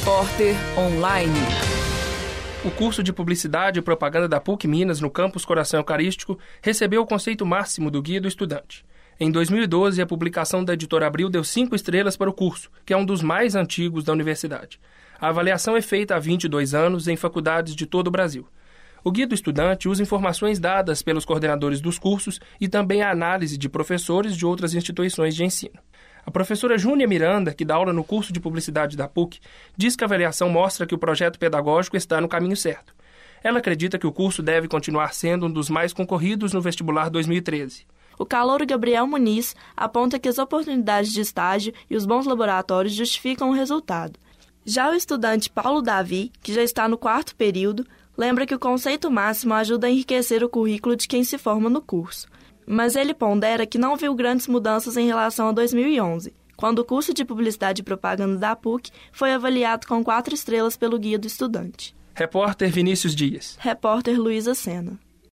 Repórter Online. O curso de Publicidade e Propaganda da PUC Minas, no campus Coração Eucarístico, recebeu o conceito máximo do Guia do Estudante. Em 2012, a publicação da editora Abril deu cinco estrelas para o curso, que é um dos mais antigos da universidade. A avaliação é feita há 22 anos em faculdades de todo o Brasil. O Guia do Estudante usa informações dadas pelos coordenadores dos cursos e também a análise de professores de outras instituições de ensino. A professora Júnia Miranda, que dá aula no curso de publicidade da PUC, diz que a avaliação mostra que o projeto pedagógico está no caminho certo. Ela acredita que o curso deve continuar sendo um dos mais concorridos no vestibular 2013. O calouro Gabriel Muniz aponta que as oportunidades de estágio e os bons laboratórios justificam o resultado. Já o estudante Paulo Davi, que já está no quarto período, lembra que o conceito máximo ajuda a enriquecer o currículo de quem se forma no curso mas ele pondera que não viu grandes mudanças em relação a 2011, quando o curso de Publicidade e Propaganda da PUC foi avaliado com quatro estrelas pelo Guia do Estudante. Repórter Vinícius Dias. Repórter Luísa Sena.